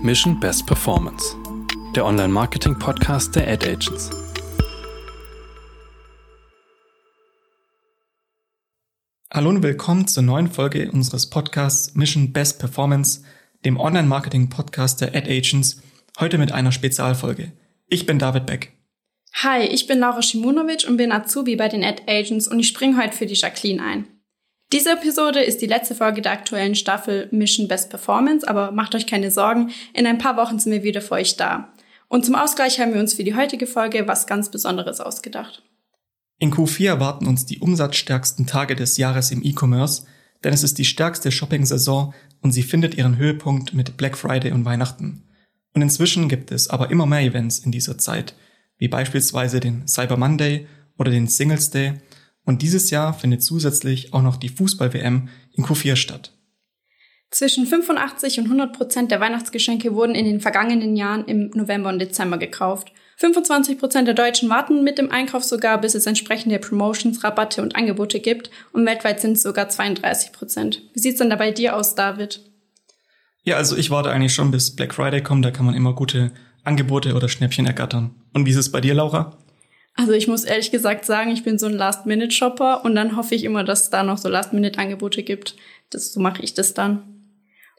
Mission Best Performance, der Online-Marketing-Podcast der Ad Agents. Hallo und willkommen zur neuen Folge unseres Podcasts Mission Best Performance, dem Online-Marketing-Podcast der Ad Agents, heute mit einer Spezialfolge. Ich bin David Beck. Hi, ich bin Laura Shimunovic und bin Azubi bei den Ad Agents und ich springe heute für die Jacqueline ein. Diese Episode ist die letzte Folge der aktuellen Staffel Mission Best Performance, aber macht euch keine Sorgen, in ein paar Wochen sind wir wieder für euch da. Und zum Ausgleich haben wir uns für die heutige Folge was ganz Besonderes ausgedacht. In Q4 erwarten uns die umsatzstärksten Tage des Jahres im E-Commerce, denn es ist die stärkste Shopping-Saison und sie findet ihren Höhepunkt mit Black Friday und Weihnachten. Und inzwischen gibt es aber immer mehr Events in dieser Zeit, wie beispielsweise den Cyber Monday oder den Singles Day und dieses Jahr findet zusätzlich auch noch die Fußball-WM in Q4 statt. Zwischen 85 und 100 Prozent der Weihnachtsgeschenke wurden in den vergangenen Jahren im November und Dezember gekauft. 25 Prozent der Deutschen warten mit dem Einkauf sogar, bis es entsprechende Promotions, Rabatte und Angebote gibt und weltweit sind es sogar 32 Prozent. Wie sieht's denn da bei dir aus, David? Ja, also ich warte eigentlich schon bis Black Friday kommt, da kann man immer gute Angebote oder Schnäppchen ergattern. Und wie ist es bei dir, Laura? Also ich muss ehrlich gesagt sagen, ich bin so ein Last-Minute-Shopper und dann hoffe ich immer, dass es da noch so Last-Minute-Angebote gibt. Das, so mache ich das dann.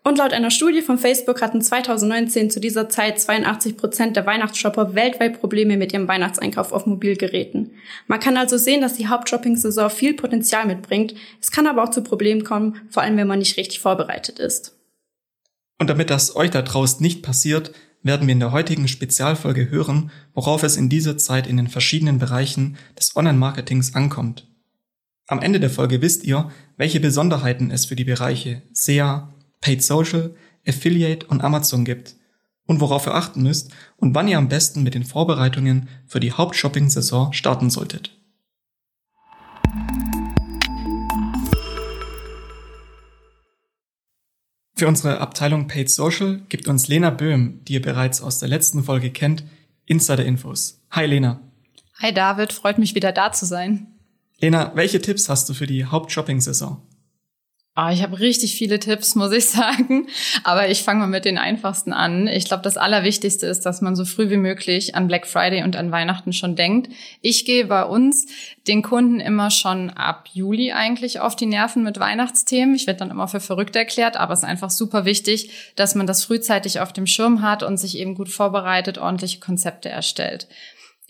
Und laut einer Studie von Facebook hatten 2019 zu dieser Zeit 82 Prozent der Weihnachtsshopper weltweit Probleme mit ihrem Weihnachtseinkauf auf Mobilgeräten. Man kann also sehen, dass die Hauptshopping-Saison viel Potenzial mitbringt. Es kann aber auch zu Problemen kommen, vor allem wenn man nicht richtig vorbereitet ist. Und damit das euch da draußen nicht passiert, werden wir in der heutigen Spezialfolge hören, worauf es in dieser Zeit in den verschiedenen Bereichen des Online-Marketings ankommt. Am Ende der Folge wisst ihr, welche Besonderheiten es für die Bereiche SEA, Paid Social, Affiliate und Amazon gibt und worauf ihr achten müsst und wann ihr am besten mit den Vorbereitungen für die Hauptshopping-Saison starten solltet. Für unsere Abteilung Paid Social gibt uns Lena Böhm, die ihr bereits aus der letzten Folge kennt, Insider-Infos. Hi Lena. Hi David, freut mich wieder da zu sein. Lena, welche Tipps hast du für die Hauptshopping-Saison? Oh, ich habe richtig viele Tipps, muss ich sagen. Aber ich fange mal mit den einfachsten an. Ich glaube, das Allerwichtigste ist, dass man so früh wie möglich an Black Friday und an Weihnachten schon denkt. Ich gehe bei uns den Kunden immer schon ab Juli eigentlich auf die Nerven mit Weihnachtsthemen. Ich werde dann immer für verrückt erklärt, aber es ist einfach super wichtig, dass man das frühzeitig auf dem Schirm hat und sich eben gut vorbereitet, ordentliche Konzepte erstellt.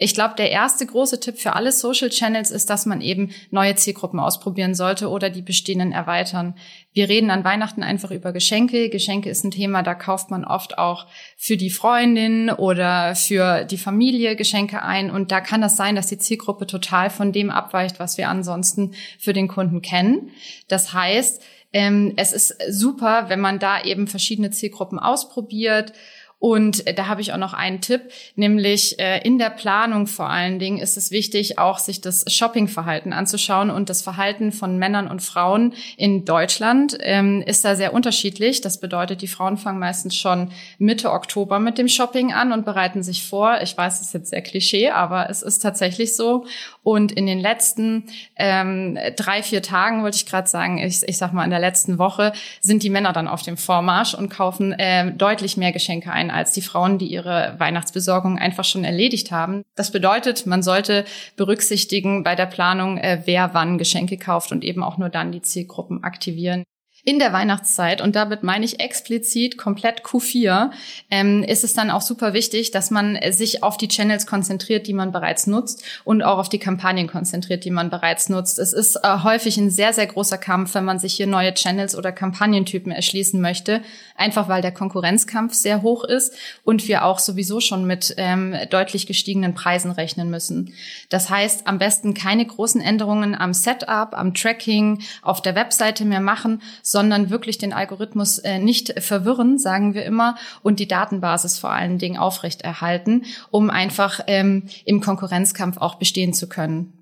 Ich glaube, der erste große Tipp für alle Social Channels ist, dass man eben neue Zielgruppen ausprobieren sollte oder die bestehenden erweitern. Wir reden an Weihnachten einfach über Geschenke. Geschenke ist ein Thema, da kauft man oft auch für die Freundin oder für die Familie Geschenke ein. Und da kann das sein, dass die Zielgruppe total von dem abweicht, was wir ansonsten für den Kunden kennen. Das heißt, ähm, es ist super, wenn man da eben verschiedene Zielgruppen ausprobiert und äh, da habe ich auch noch einen Tipp, nämlich äh, in der Planung vor allen Dingen ist es wichtig, auch sich das Shoppingverhalten anzuschauen und das Verhalten von Männern und Frauen in Deutschland ähm, ist da sehr unterschiedlich. Das bedeutet, die Frauen fangen meistens schon Mitte Oktober mit dem Shopping an und bereiten sich vor. Ich weiß, es ist jetzt sehr Klischee, aber es ist tatsächlich so. Und in den letzten ähm, drei, vier Tagen, wollte ich gerade sagen, ich, ich sag mal in der letzten Woche, sind die Männer dann auf dem Vormarsch und kaufen äh, deutlich mehr Geschenke ein als die Frauen, die ihre Weihnachtsbesorgung einfach schon erledigt haben. Das bedeutet, man sollte berücksichtigen bei der Planung, äh, wer wann Geschenke kauft und eben auch nur dann die Zielgruppen aktivieren in der Weihnachtszeit, und damit meine ich explizit komplett Q4, ähm, ist es dann auch super wichtig, dass man sich auf die Channels konzentriert, die man bereits nutzt und auch auf die Kampagnen konzentriert, die man bereits nutzt. Es ist äh, häufig ein sehr, sehr großer Kampf, wenn man sich hier neue Channels oder Kampagnentypen erschließen möchte, einfach weil der Konkurrenzkampf sehr hoch ist und wir auch sowieso schon mit ähm, deutlich gestiegenen Preisen rechnen müssen. Das heißt, am besten keine großen Änderungen am Setup, am Tracking, auf der Webseite mehr machen, sondern wirklich den Algorithmus äh, nicht verwirren, sagen wir immer, und die Datenbasis vor allen Dingen aufrechterhalten, um einfach ähm, im Konkurrenzkampf auch bestehen zu können.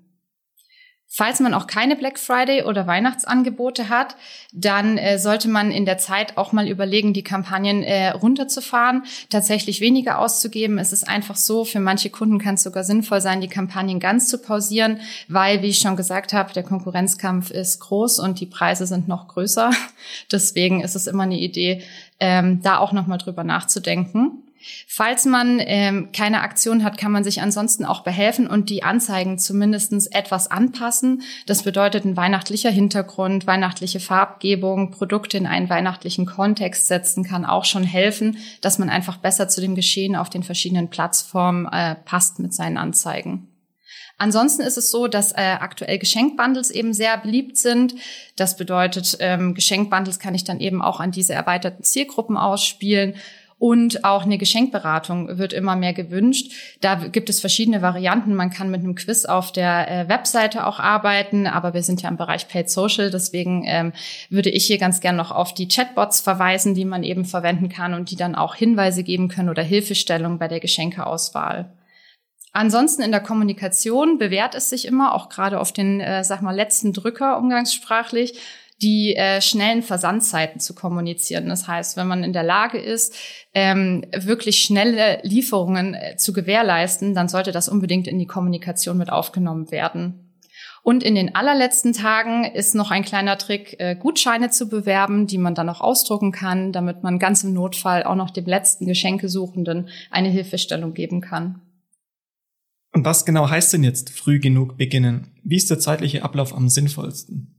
Falls man auch keine Black Friday oder Weihnachtsangebote hat, dann äh, sollte man in der Zeit auch mal überlegen, die Kampagnen äh, runterzufahren, tatsächlich weniger auszugeben. Es ist einfach so, für manche Kunden kann es sogar sinnvoll sein, die Kampagnen ganz zu pausieren, weil, wie ich schon gesagt habe, der Konkurrenzkampf ist groß und die Preise sind noch größer. Deswegen ist es immer eine Idee, ähm, da auch nochmal drüber nachzudenken. Falls man ähm, keine Aktion hat, kann man sich ansonsten auch behelfen und die Anzeigen zumindestens etwas anpassen. Das bedeutet ein weihnachtlicher Hintergrund, weihnachtliche Farbgebung, Produkte in einen weihnachtlichen Kontext setzen kann auch schon helfen, dass man einfach besser zu dem Geschehen auf den verschiedenen Plattformen äh, passt mit seinen Anzeigen. Ansonsten ist es so, dass äh, aktuell Geschenkbundles eben sehr beliebt sind. Das bedeutet, ähm, Geschenkbundles kann ich dann eben auch an diese erweiterten Zielgruppen ausspielen und auch eine Geschenkberatung wird immer mehr gewünscht. Da gibt es verschiedene Varianten. Man kann mit einem Quiz auf der äh, Webseite auch arbeiten, aber wir sind ja im Bereich Paid Social. Deswegen ähm, würde ich hier ganz gern noch auf die Chatbots verweisen, die man eben verwenden kann und die dann auch Hinweise geben können oder Hilfestellung bei der Geschenkeauswahl. Ansonsten in der Kommunikation bewährt es sich immer, auch gerade auf den, äh, sag mal, letzten Drücker umgangssprachlich, die äh, schnellen Versandzeiten zu kommunizieren. Das heißt, wenn man in der Lage ist, ähm, wirklich schnelle Lieferungen äh, zu gewährleisten, dann sollte das unbedingt in die Kommunikation mit aufgenommen werden. Und in den allerletzten Tagen ist noch ein kleiner Trick, äh, Gutscheine zu bewerben, die man dann auch ausdrucken kann, damit man ganz im Notfall auch noch dem letzten Geschenkesuchenden eine Hilfestellung geben kann. Und was genau heißt denn jetzt früh genug beginnen? Wie ist der zeitliche Ablauf am sinnvollsten?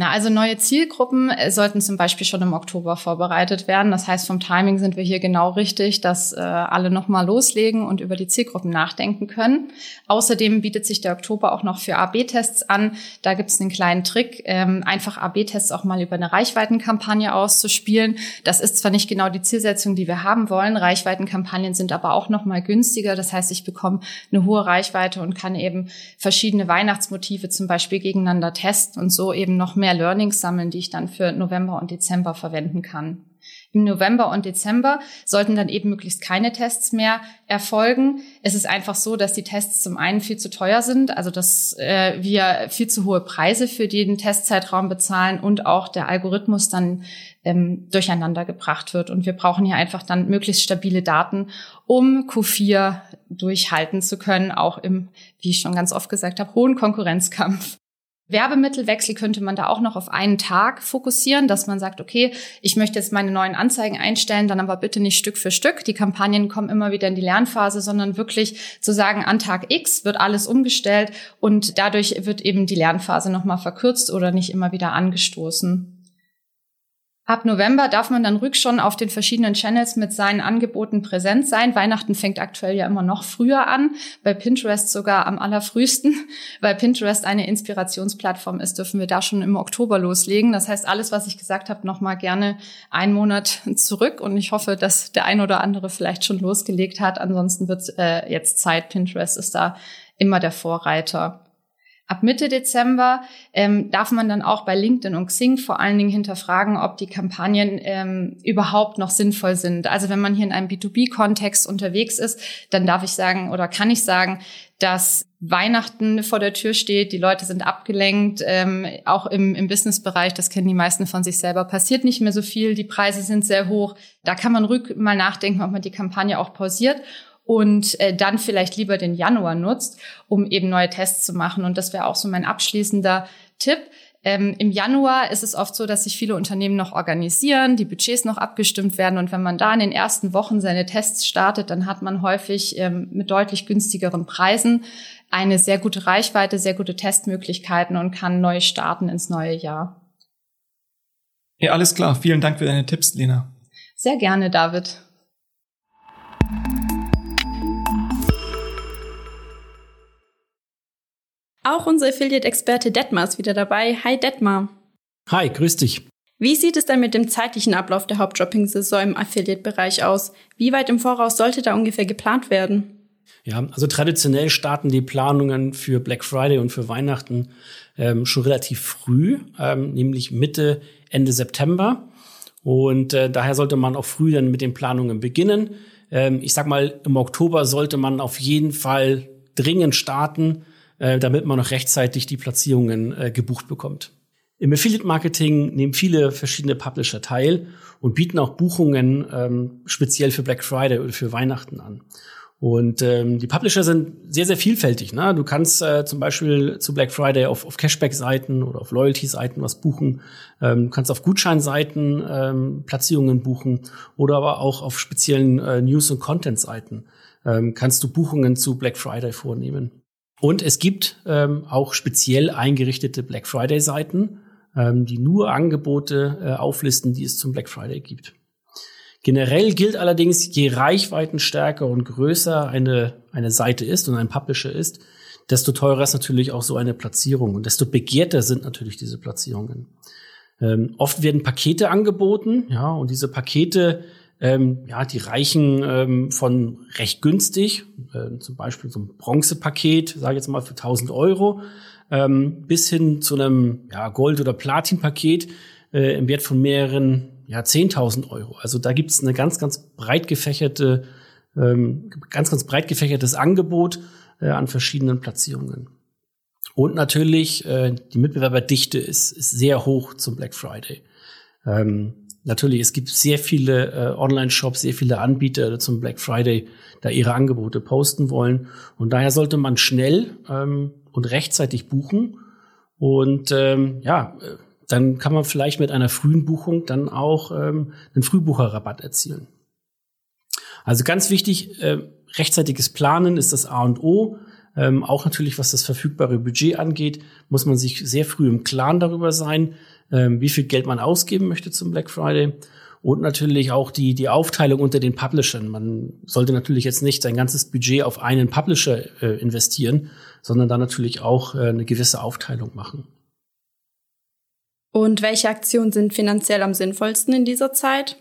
Na, also neue Zielgruppen äh, sollten zum Beispiel schon im Oktober vorbereitet werden. Das heißt, vom Timing sind wir hier genau richtig, dass äh, alle nochmal loslegen und über die Zielgruppen nachdenken können. Außerdem bietet sich der Oktober auch noch für AB-Tests an. Da gibt es einen kleinen Trick, ähm, einfach AB-Tests auch mal über eine Reichweitenkampagne auszuspielen. Das ist zwar nicht genau die Zielsetzung, die wir haben wollen. Reichweitenkampagnen sind aber auch nochmal günstiger. Das heißt, ich bekomme eine hohe Reichweite und kann eben verschiedene Weihnachtsmotive zum Beispiel gegeneinander testen und so eben noch mehr Learnings sammeln, die ich dann für November und Dezember verwenden kann. Im November und Dezember sollten dann eben möglichst keine Tests mehr erfolgen. Es ist einfach so, dass die Tests zum einen viel zu teuer sind, also dass äh, wir viel zu hohe Preise für den Testzeitraum bezahlen und auch der Algorithmus dann ähm, durcheinander gebracht wird. Und wir brauchen hier einfach dann möglichst stabile Daten, um Q4 durchhalten zu können, auch im, wie ich schon ganz oft gesagt habe, hohen Konkurrenzkampf. Werbemittelwechsel könnte man da auch noch auf einen Tag fokussieren, dass man sagt, okay, ich möchte jetzt meine neuen Anzeigen einstellen, dann aber bitte nicht Stück für Stück. Die Kampagnen kommen immer wieder in die Lernphase, sondern wirklich zu sagen, an Tag X wird alles umgestellt und dadurch wird eben die Lernphase nochmal verkürzt oder nicht immer wieder angestoßen. Ab November darf man dann rück schon auf den verschiedenen Channels mit seinen Angeboten präsent sein. Weihnachten fängt aktuell ja immer noch früher an, bei Pinterest sogar am allerfrühsten. Weil Pinterest eine Inspirationsplattform ist, dürfen wir da schon im Oktober loslegen. Das heißt, alles, was ich gesagt habe, nochmal gerne einen Monat zurück. Und ich hoffe, dass der ein oder andere vielleicht schon losgelegt hat. Ansonsten wird äh, jetzt Zeit. Pinterest ist da immer der Vorreiter. Ab Mitte Dezember ähm, darf man dann auch bei LinkedIn und Xing vor allen Dingen hinterfragen, ob die Kampagnen ähm, überhaupt noch sinnvoll sind. Also wenn man hier in einem B2B-Kontext unterwegs ist, dann darf ich sagen oder kann ich sagen, dass Weihnachten vor der Tür steht, die Leute sind abgelenkt, ähm, auch im, im Businessbereich, das kennen die meisten von sich selber, passiert nicht mehr so viel, die Preise sind sehr hoch. Da kann man rück mal nachdenken, ob man die Kampagne auch pausiert und äh, dann vielleicht lieber den Januar nutzt, um eben neue Tests zu machen. Und das wäre auch so mein abschließender Tipp. Ähm, Im Januar ist es oft so, dass sich viele Unternehmen noch organisieren, die Budgets noch abgestimmt werden. Und wenn man da in den ersten Wochen seine Tests startet, dann hat man häufig ähm, mit deutlich günstigeren Preisen eine sehr gute Reichweite, sehr gute Testmöglichkeiten und kann neu starten ins neue Jahr. Ja, alles klar. Vielen Dank für deine Tipps, Lena. Sehr gerne, David. Auch unser Affiliate-Experte Detmar ist wieder dabei. Hi Detmar. Hi, grüß dich. Wie sieht es denn mit dem zeitlichen Ablauf der Hauptdropping-Saison im Affiliate-Bereich aus? Wie weit im Voraus sollte da ungefähr geplant werden? Ja, also traditionell starten die Planungen für Black Friday und für Weihnachten ähm, schon relativ früh, ähm, nämlich Mitte, Ende September. Und äh, daher sollte man auch früh dann mit den Planungen beginnen. Ähm, ich sag mal, im Oktober sollte man auf jeden Fall dringend starten, äh, damit man noch rechtzeitig die Platzierungen äh, gebucht bekommt. Im Affiliate Marketing nehmen viele verschiedene Publisher teil und bieten auch Buchungen ähm, speziell für Black Friday oder für Weihnachten an. Und ähm, die Publisher sind sehr, sehr vielfältig. Ne? Du kannst äh, zum Beispiel zu Black Friday auf, auf Cashback-Seiten oder auf Loyalty-Seiten was buchen. Ähm, du kannst auf Gutscheinseiten ähm, Platzierungen buchen oder aber auch auf speziellen äh, News- und Content-Seiten ähm, kannst du Buchungen zu Black Friday vornehmen. Und es gibt ähm, auch speziell eingerichtete Black Friday-Seiten, ähm, die nur Angebote äh, auflisten, die es zum Black Friday gibt. Generell gilt allerdings, je reichweitenstärker und größer eine, eine Seite ist und ein Publisher ist, desto teurer ist natürlich auch so eine Platzierung und desto begehrter sind natürlich diese Platzierungen. Ähm, oft werden Pakete angeboten, ja, und diese Pakete, ähm, ja, die reichen ähm, von recht günstig, äh, zum Beispiel so ein Bronzepaket, sage ich jetzt mal für 1000 Euro, ähm, bis hin zu einem ja, Gold- oder Platinpaket äh, im Wert von mehreren ja, 10.000 Euro. Also da gibt es eine ganz, ganz breit gefächerte, ähm, ganz, ganz breit gefächertes Angebot äh, an verschiedenen Platzierungen. Und natürlich, äh, die Mitbewerberdichte ist, ist sehr hoch zum Black Friday. Ähm, natürlich, es gibt sehr viele äh, Online-Shops, sehr viele Anbieter zum Black Friday, da ihre Angebote posten wollen. Und daher sollte man schnell ähm, und rechtzeitig buchen. Und ähm, ja, dann kann man vielleicht mit einer frühen Buchung dann auch ähm, einen Frühbucherrabatt erzielen. Also ganz wichtig, äh, rechtzeitiges Planen ist das A und O. Ähm, auch natürlich, was das verfügbare Budget angeht, muss man sich sehr früh im Klaren darüber sein, ähm, wie viel Geld man ausgeben möchte zum Black Friday. Und natürlich auch die, die Aufteilung unter den Publishern. Man sollte natürlich jetzt nicht sein ganzes Budget auf einen Publisher äh, investieren, sondern da natürlich auch äh, eine gewisse Aufteilung machen. Und welche Aktionen sind finanziell am sinnvollsten in dieser Zeit?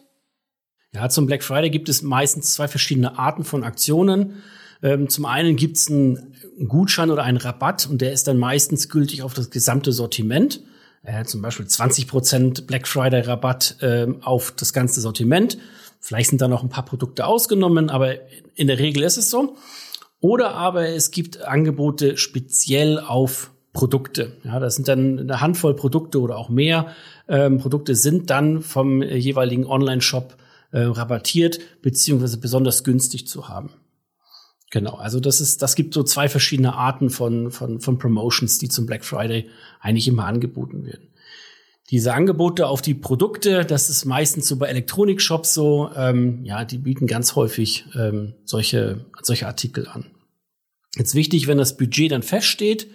Ja, zum Black Friday gibt es meistens zwei verschiedene Arten von Aktionen. Ähm, zum einen gibt es einen Gutschein oder einen Rabatt und der ist dann meistens gültig auf das gesamte Sortiment. Äh, zum Beispiel 20% Black Friday Rabatt äh, auf das ganze Sortiment. Vielleicht sind da noch ein paar Produkte ausgenommen, aber in der Regel ist es so. Oder aber es gibt Angebote speziell auf Produkte. Ja, das sind dann eine Handvoll Produkte oder auch mehr ähm, Produkte sind dann vom jeweiligen Online-Shop äh, rabattiert beziehungsweise besonders günstig zu haben. Genau, also das ist, das gibt so zwei verschiedene Arten von, von, von Promotions, die zum Black Friday eigentlich immer angeboten werden. Diese Angebote auf die Produkte, das ist meistens so bei Elektronikshops so, ähm, ja, die bieten ganz häufig ähm, solche, solche Artikel an. Jetzt wichtig, wenn das Budget dann feststeht,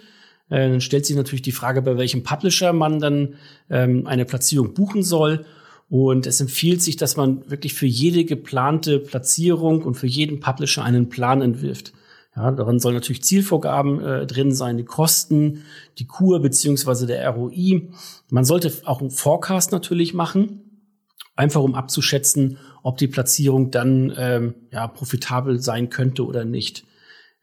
äh, dann stellt sich natürlich die Frage, bei welchem Publisher man dann ähm, eine Platzierung buchen soll. Und es empfiehlt sich, dass man wirklich für jede geplante Platzierung und für jeden Publisher einen Plan entwirft. Ja, darin sollen natürlich Zielvorgaben äh, drin sein, die Kosten, die Kur beziehungsweise der ROI. Man sollte auch einen Forecast natürlich machen, einfach um abzuschätzen, ob die Platzierung dann ähm, ja, profitabel sein könnte oder nicht.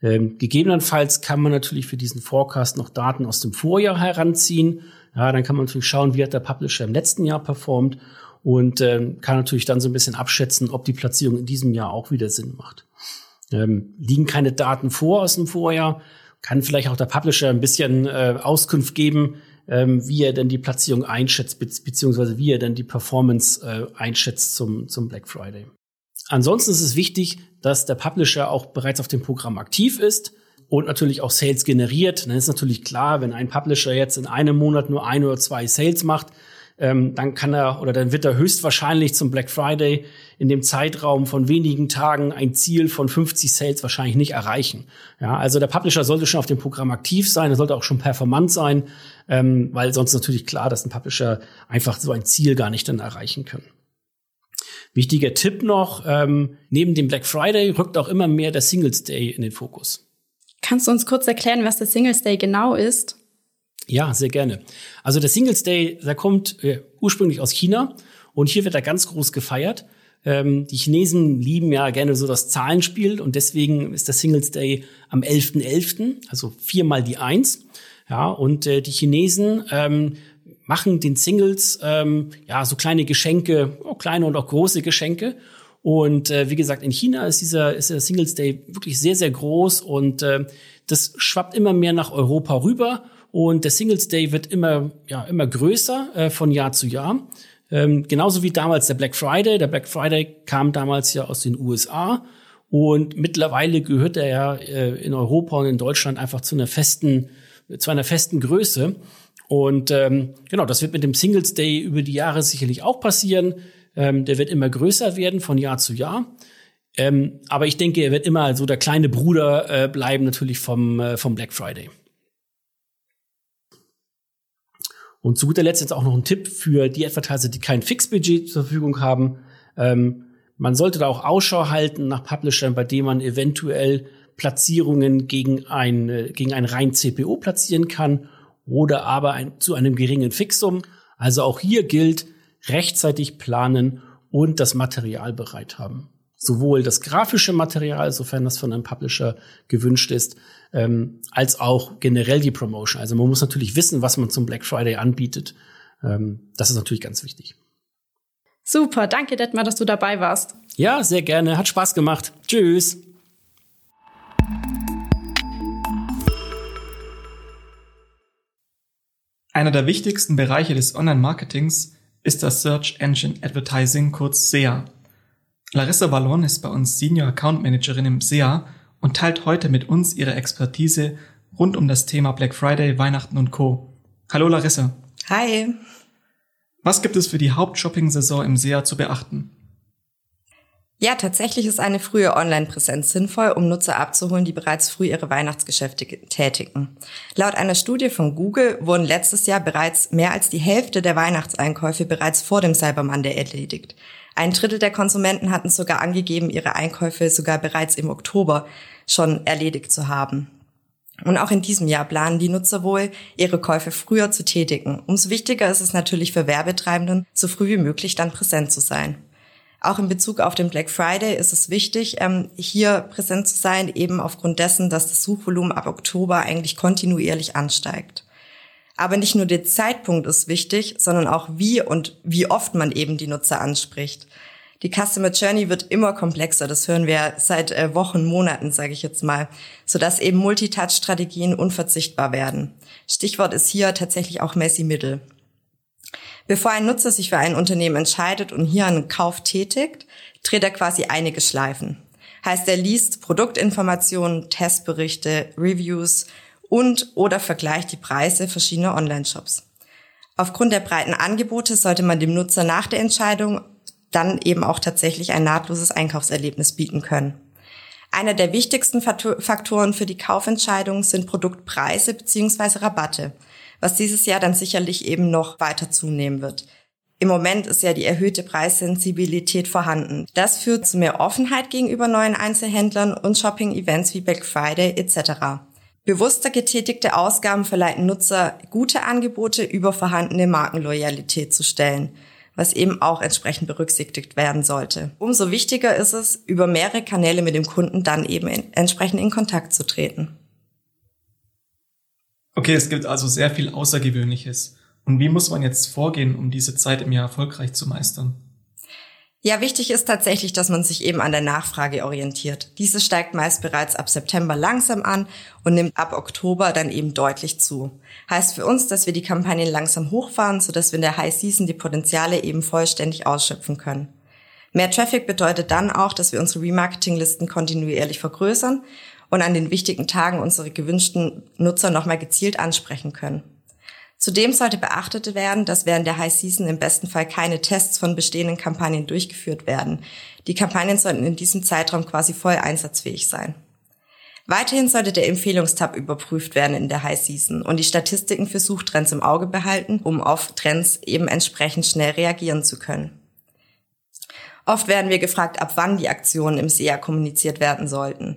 Ähm, gegebenenfalls kann man natürlich für diesen Forecast noch Daten aus dem Vorjahr heranziehen. Ja, dann kann man natürlich schauen, wie hat der Publisher im letzten Jahr performt und ähm, kann natürlich dann so ein bisschen abschätzen, ob die Platzierung in diesem Jahr auch wieder Sinn macht. Ähm, liegen keine Daten vor aus dem Vorjahr, kann vielleicht auch der Publisher ein bisschen äh, Auskunft geben, ähm, wie er denn die Platzierung einschätzt, be beziehungsweise wie er denn die Performance äh, einschätzt zum, zum Black Friday. Ansonsten ist es wichtig, dass der Publisher auch bereits auf dem Programm aktiv ist und natürlich auch Sales generiert. Dann ist natürlich klar, wenn ein Publisher jetzt in einem Monat nur ein oder zwei Sales macht, ähm, dann kann er oder dann wird er höchstwahrscheinlich zum Black Friday in dem Zeitraum von wenigen Tagen ein Ziel von 50 Sales wahrscheinlich nicht erreichen. Ja, also der Publisher sollte schon auf dem Programm aktiv sein, er sollte auch schon performant sein, ähm, weil sonst natürlich klar, dass ein Publisher einfach so ein Ziel gar nicht dann erreichen können. Wichtiger Tipp noch, ähm, neben dem Black Friday rückt auch immer mehr der Singles Day in den Fokus. Kannst du uns kurz erklären, was der Singles Day genau ist? Ja, sehr gerne. Also der Singles Day, der kommt äh, ursprünglich aus China und hier wird er ganz groß gefeiert. Ähm, die Chinesen lieben ja gerne so das Zahlenspiel und deswegen ist der Singles Day am 11.11., .11., also viermal die Eins. Ja, und äh, die Chinesen ähm, machen den Singles ähm, ja so kleine Geschenke, oh, kleine und auch große Geschenke. Und äh, wie gesagt, in China ist dieser, ist der Singles Day wirklich sehr, sehr groß und äh, das schwappt immer mehr nach Europa rüber. Und der Singles Day wird immer, ja, immer größer äh, von Jahr zu Jahr. Ähm, genauso wie damals der Black Friday. Der Black Friday kam damals ja aus den USA. Und mittlerweile gehört er ja äh, in Europa und in Deutschland einfach zu einer festen, zu einer festen Größe. Und ähm, genau, das wird mit dem Singles Day über die Jahre sicherlich auch passieren. Ähm, der wird immer größer werden von Jahr zu Jahr. Ähm, aber ich denke, er wird immer so der kleine Bruder äh, bleiben, natürlich vom, äh, vom Black Friday. Und zu guter Letzt jetzt auch noch ein Tipp für die Advertiser, die kein Fixbudget zur Verfügung haben. Ähm, man sollte da auch Ausschau halten nach Publishern, bei denen man eventuell Platzierungen gegen ein, äh, gegen ein rein CPO platzieren kann oder aber ein, zu einem geringen Fixum. Also auch hier gilt, rechtzeitig planen und das Material bereit haben. Sowohl das grafische Material, sofern das von einem Publisher gewünscht ist, ähm, als auch generell die Promotion. Also man muss natürlich wissen, was man zum Black Friday anbietet. Ähm, das ist natürlich ganz wichtig. Super, danke Detmar, dass du dabei warst. Ja, sehr gerne. Hat Spaß gemacht. Tschüss. Einer der wichtigsten Bereiche des Online-Marketings ist das Search Engine Advertising, kurz SEA. Larissa Ballon ist bei uns Senior Account Managerin im SEA und teilt heute mit uns ihre Expertise rund um das Thema Black Friday, Weihnachten und Co. Hallo Larissa. Hi. Was gibt es für die Hauptshopping-Saison im SEA zu beachten? Ja, tatsächlich ist eine frühe Online-Präsenz sinnvoll, um Nutzer abzuholen, die bereits früh ihre Weihnachtsgeschäfte tätigen. Laut einer Studie von Google wurden letztes Jahr bereits mehr als die Hälfte der Weihnachtseinkäufe bereits vor dem Cyber Monday erledigt. Ein Drittel der Konsumenten hatten sogar angegeben, ihre Einkäufe sogar bereits im Oktober schon erledigt zu haben. Und auch in diesem Jahr planen die Nutzer wohl, ihre Käufe früher zu tätigen. Umso wichtiger ist es natürlich für Werbetreibenden, so früh wie möglich dann präsent zu sein. Auch in Bezug auf den Black Friday ist es wichtig, ähm, hier präsent zu sein, eben aufgrund dessen, dass das Suchvolumen ab Oktober eigentlich kontinuierlich ansteigt. Aber nicht nur der Zeitpunkt ist wichtig, sondern auch wie und wie oft man eben die Nutzer anspricht. Die Customer Journey wird immer komplexer, das hören wir seit äh, Wochen, Monaten, sage ich jetzt mal, sodass eben Multitouch-Strategien unverzichtbar werden. Stichwort ist hier tatsächlich auch Messi Mittel. Bevor ein Nutzer sich für ein Unternehmen entscheidet und hier einen Kauf tätigt, dreht er quasi einige Schleifen. Heißt, er liest Produktinformationen, Testberichte, Reviews und oder vergleicht die Preise verschiedener Online-Shops. Aufgrund der breiten Angebote sollte man dem Nutzer nach der Entscheidung dann eben auch tatsächlich ein nahtloses Einkaufserlebnis bieten können. Einer der wichtigsten Faktoren für die Kaufentscheidung sind Produktpreise bzw. Rabatte, was dieses Jahr dann sicherlich eben noch weiter zunehmen wird. Im Moment ist ja die erhöhte Preissensibilität vorhanden. Das führt zu mehr Offenheit gegenüber neuen Einzelhändlern und Shopping-Events wie Black Friday etc. Bewusster getätigte Ausgaben verleiten Nutzer, gute Angebote über vorhandene Markenloyalität zu stellen was eben auch entsprechend berücksichtigt werden sollte. Umso wichtiger ist es, über mehrere Kanäle mit dem Kunden dann eben in, entsprechend in Kontakt zu treten. Okay, es gibt also sehr viel Außergewöhnliches. Und wie muss man jetzt vorgehen, um diese Zeit im Jahr erfolgreich zu meistern? Ja, wichtig ist tatsächlich, dass man sich eben an der Nachfrage orientiert. Diese steigt meist bereits ab September langsam an und nimmt ab Oktober dann eben deutlich zu. Heißt für uns, dass wir die Kampagnen langsam hochfahren, sodass wir in der High Season die Potenziale eben vollständig ausschöpfen können. Mehr Traffic bedeutet dann auch, dass wir unsere Remarketing-Listen kontinuierlich vergrößern und an den wichtigen Tagen unsere gewünschten Nutzer nochmal gezielt ansprechen können. Zudem sollte beachtet werden, dass während der High Season im besten Fall keine Tests von bestehenden Kampagnen durchgeführt werden. Die Kampagnen sollten in diesem Zeitraum quasi voll einsatzfähig sein. Weiterhin sollte der Empfehlungstab überprüft werden in der High Season und die Statistiken für Suchtrends im Auge behalten, um auf Trends eben entsprechend schnell reagieren zu können. Oft werden wir gefragt, ab wann die Aktionen im SEA kommuniziert werden sollten.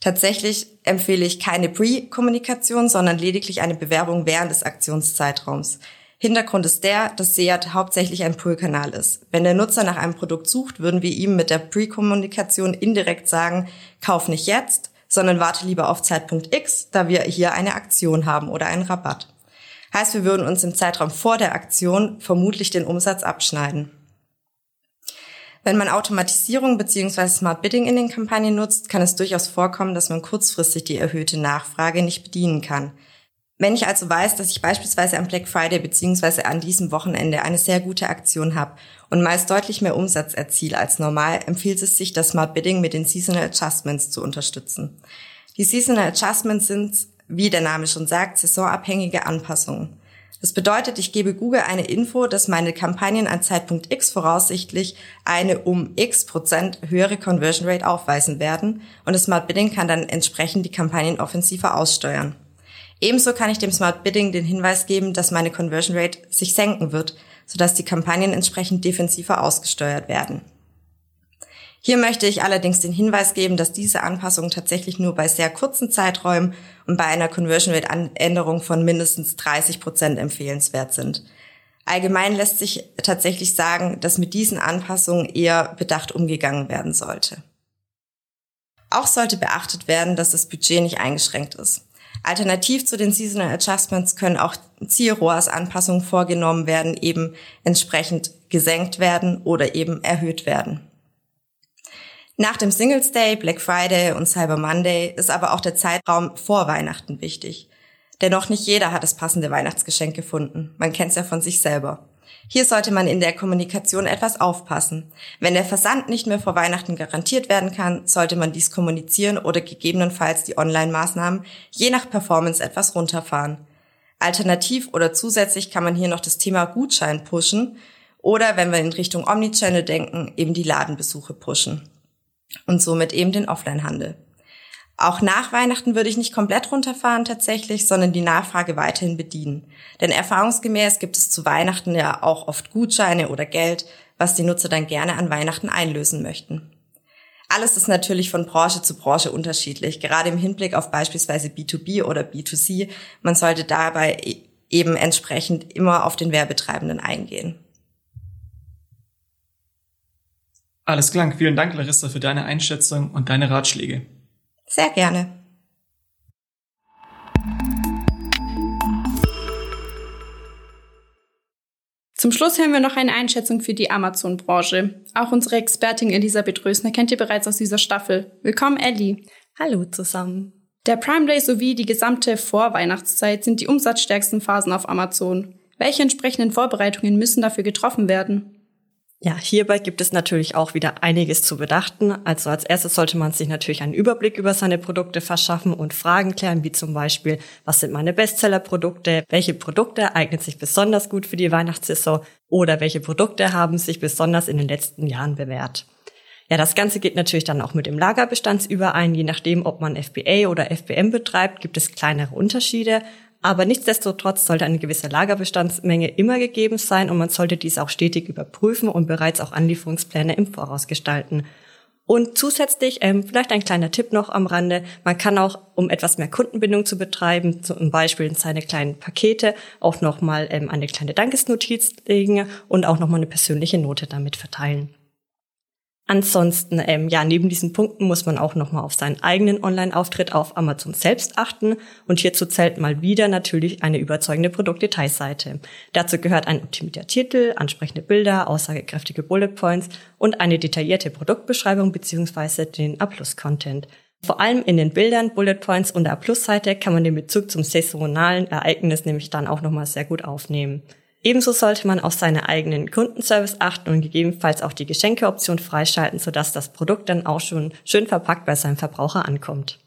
Tatsächlich empfehle ich keine Pre-Kommunikation, sondern lediglich eine Bewerbung während des Aktionszeitraums. Hintergrund ist der, dass SEAT hauptsächlich ein Pull-Kanal ist. Wenn der Nutzer nach einem Produkt sucht, würden wir ihm mit der Pre-Kommunikation indirekt sagen, kauf nicht jetzt, sondern warte lieber auf Zeitpunkt X, da wir hier eine Aktion haben oder einen Rabatt. Heißt, wir würden uns im Zeitraum vor der Aktion vermutlich den Umsatz abschneiden. Wenn man Automatisierung bzw. Smart Bidding in den Kampagnen nutzt, kann es durchaus vorkommen, dass man kurzfristig die erhöhte Nachfrage nicht bedienen kann. Wenn ich also weiß, dass ich beispielsweise am Black Friday bzw. an diesem Wochenende eine sehr gute Aktion habe und meist deutlich mehr Umsatz erziele als normal, empfiehlt es sich, das Smart Bidding mit den Seasonal Adjustments zu unterstützen. Die Seasonal Adjustments sind, wie der Name schon sagt, saisonabhängige Anpassungen. Das bedeutet, ich gebe Google eine Info, dass meine Kampagnen an Zeitpunkt X voraussichtlich eine um X Prozent höhere Conversion Rate aufweisen werden und das Smart Bidding kann dann entsprechend die Kampagnen offensiver aussteuern. Ebenso kann ich dem Smart Bidding den Hinweis geben, dass meine Conversion Rate sich senken wird, sodass die Kampagnen entsprechend defensiver ausgesteuert werden. Hier möchte ich allerdings den Hinweis geben, dass diese Anpassungen tatsächlich nur bei sehr kurzen Zeiträumen und bei einer Conversion Rate Änderung von mindestens 30 Prozent empfehlenswert sind. Allgemein lässt sich tatsächlich sagen, dass mit diesen Anpassungen eher bedacht umgegangen werden sollte. Auch sollte beachtet werden, dass das Budget nicht eingeschränkt ist. Alternativ zu den Seasonal Adjustments können auch Zielrohrs-Anpassungen vorgenommen werden, eben entsprechend gesenkt werden oder eben erhöht werden. Nach dem Singles Day, Black Friday und Cyber Monday ist aber auch der Zeitraum vor Weihnachten wichtig. Dennoch nicht jeder hat das passende Weihnachtsgeschenk gefunden. Man kennt es ja von sich selber. Hier sollte man in der Kommunikation etwas aufpassen. Wenn der Versand nicht mehr vor Weihnachten garantiert werden kann, sollte man dies kommunizieren oder gegebenenfalls die Online-Maßnahmen je nach Performance etwas runterfahren. Alternativ oder zusätzlich kann man hier noch das Thema Gutschein pushen oder wenn wir in Richtung Omnichannel denken, eben die Ladenbesuche pushen und somit eben den Offline-Handel. Auch nach Weihnachten würde ich nicht komplett runterfahren tatsächlich, sondern die Nachfrage weiterhin bedienen. Denn erfahrungsgemäß gibt es zu Weihnachten ja auch oft Gutscheine oder Geld, was die Nutzer dann gerne an Weihnachten einlösen möchten. Alles ist natürlich von Branche zu Branche unterschiedlich, gerade im Hinblick auf beispielsweise B2B oder B2C. Man sollte dabei e-, eben entsprechend immer auf den Werbetreibenden eingehen. Alles klar, vielen Dank, Larissa, für deine Einschätzung und deine Ratschläge. Sehr gerne. Zum Schluss hören wir noch eine Einschätzung für die Amazon-Branche. Auch unsere Expertin Elisabeth Rösner kennt ihr bereits aus dieser Staffel. Willkommen, Ellie. Hallo zusammen. Der Prime Day sowie die gesamte Vorweihnachtszeit sind die umsatzstärksten Phasen auf Amazon. Welche entsprechenden Vorbereitungen müssen dafür getroffen werden? Ja, hierbei gibt es natürlich auch wieder einiges zu bedachten. Also als erstes sollte man sich natürlich einen Überblick über seine Produkte verschaffen und Fragen klären, wie zum Beispiel, was sind meine Bestsellerprodukte, welche Produkte eignen sich besonders gut für die Weihnachtssaison oder welche Produkte haben sich besonders in den letzten Jahren bewährt. Ja, das Ganze geht natürlich dann auch mit dem Lagerbestandsüberein. Je nachdem, ob man FBA oder FBM betreibt, gibt es kleinere Unterschiede. Aber nichtsdestotrotz sollte eine gewisse Lagerbestandsmenge immer gegeben sein und man sollte dies auch stetig überprüfen und bereits auch Anlieferungspläne im Voraus gestalten. Und zusätzlich, ähm, vielleicht ein kleiner Tipp noch am Rande, man kann auch, um etwas mehr Kundenbindung zu betreiben, zum Beispiel in seine kleinen Pakete auch nochmal ähm, eine kleine Dankesnotiz legen und auch nochmal eine persönliche Note damit verteilen. Ansonsten, ähm, ja, neben diesen Punkten muss man auch nochmal auf seinen eigenen Online-Auftritt auf Amazon selbst achten. Und hierzu zählt mal wieder natürlich eine überzeugende Produktdetailseite. Dazu gehört ein optimierter Titel, ansprechende Bilder, aussagekräftige Bullet Points und eine detaillierte Produktbeschreibung beziehungsweise den A-Plus-Content. Vor allem in den Bildern, Bullet Points und der A-Plus-Seite kann man den Bezug zum saisonalen Ereignis nämlich dann auch nochmal sehr gut aufnehmen. Ebenso sollte man auf seine eigenen Kundenservice achten und gegebenenfalls auch die Geschenkeoption freischalten, sodass das Produkt dann auch schon schön verpackt bei seinem Verbraucher ankommt.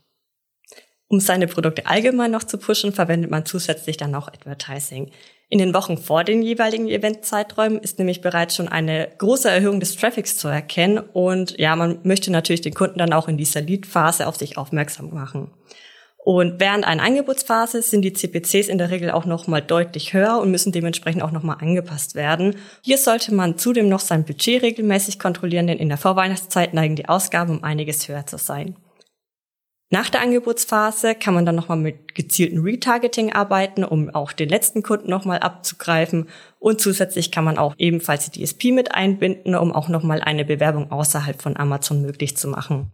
Um seine Produkte allgemein noch zu pushen, verwendet man zusätzlich dann auch Advertising. In den Wochen vor den jeweiligen Eventzeiträumen ist nämlich bereits schon eine große Erhöhung des Traffics zu erkennen und ja, man möchte natürlich den Kunden dann auch in dieser Lead-Phase auf sich aufmerksam machen. Und während einer Angebotsphase sind die CPCs in der Regel auch nochmal deutlich höher und müssen dementsprechend auch nochmal angepasst werden. Hier sollte man zudem noch sein Budget regelmäßig kontrollieren, denn in der Vorweihnachtszeit neigen die Ausgaben um einiges höher zu sein. Nach der Angebotsphase kann man dann nochmal mit gezielten Retargeting arbeiten, um auch den letzten Kunden nochmal abzugreifen. Und zusätzlich kann man auch ebenfalls die DSP mit einbinden, um auch nochmal eine Bewerbung außerhalb von Amazon möglich zu machen.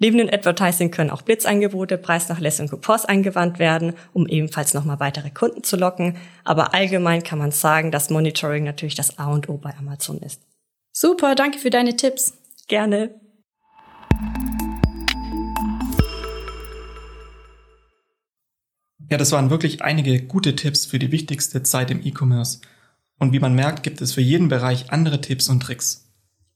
Neben dem Advertising können auch Blitzangebote, Preisnachlässe und Coupons eingewandt werden, um ebenfalls nochmal weitere Kunden zu locken. Aber allgemein kann man sagen, dass Monitoring natürlich das A und O bei Amazon ist. Super, danke für deine Tipps. Gerne. Ja, das waren wirklich einige gute Tipps für die wichtigste Zeit im E-Commerce. Und wie man merkt, gibt es für jeden Bereich andere Tipps und Tricks.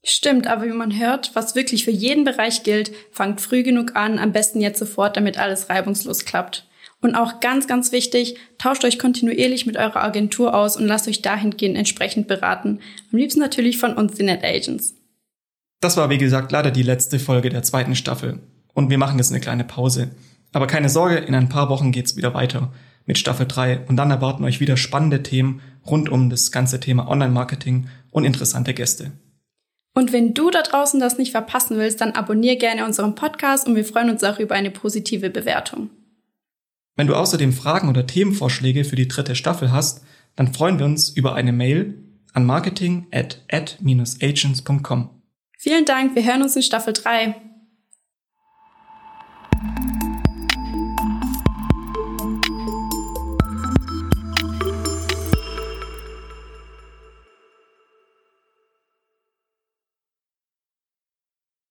Stimmt, aber wie man hört, was wirklich für jeden Bereich gilt, fangt früh genug an, am besten jetzt sofort, damit alles reibungslos klappt. Und auch ganz, ganz wichtig, tauscht euch kontinuierlich mit eurer Agentur aus und lasst euch dahingehend entsprechend beraten. Am liebsten natürlich von uns, den NetAgents. Das war, wie gesagt, leider die letzte Folge der zweiten Staffel. Und wir machen jetzt eine kleine Pause. Aber keine Sorge, in ein paar Wochen geht's wieder weiter mit Staffel 3 und dann erwarten euch wieder spannende Themen rund um das ganze Thema Online-Marketing und interessante Gäste. Und wenn du da draußen das nicht verpassen willst, dann abonnier gerne unseren Podcast und wir freuen uns auch über eine positive Bewertung. Wenn du außerdem Fragen oder Themenvorschläge für die dritte Staffel hast, dann freuen wir uns über eine Mail an marketing at ad-agents.com. Vielen Dank, wir hören uns in Staffel 3.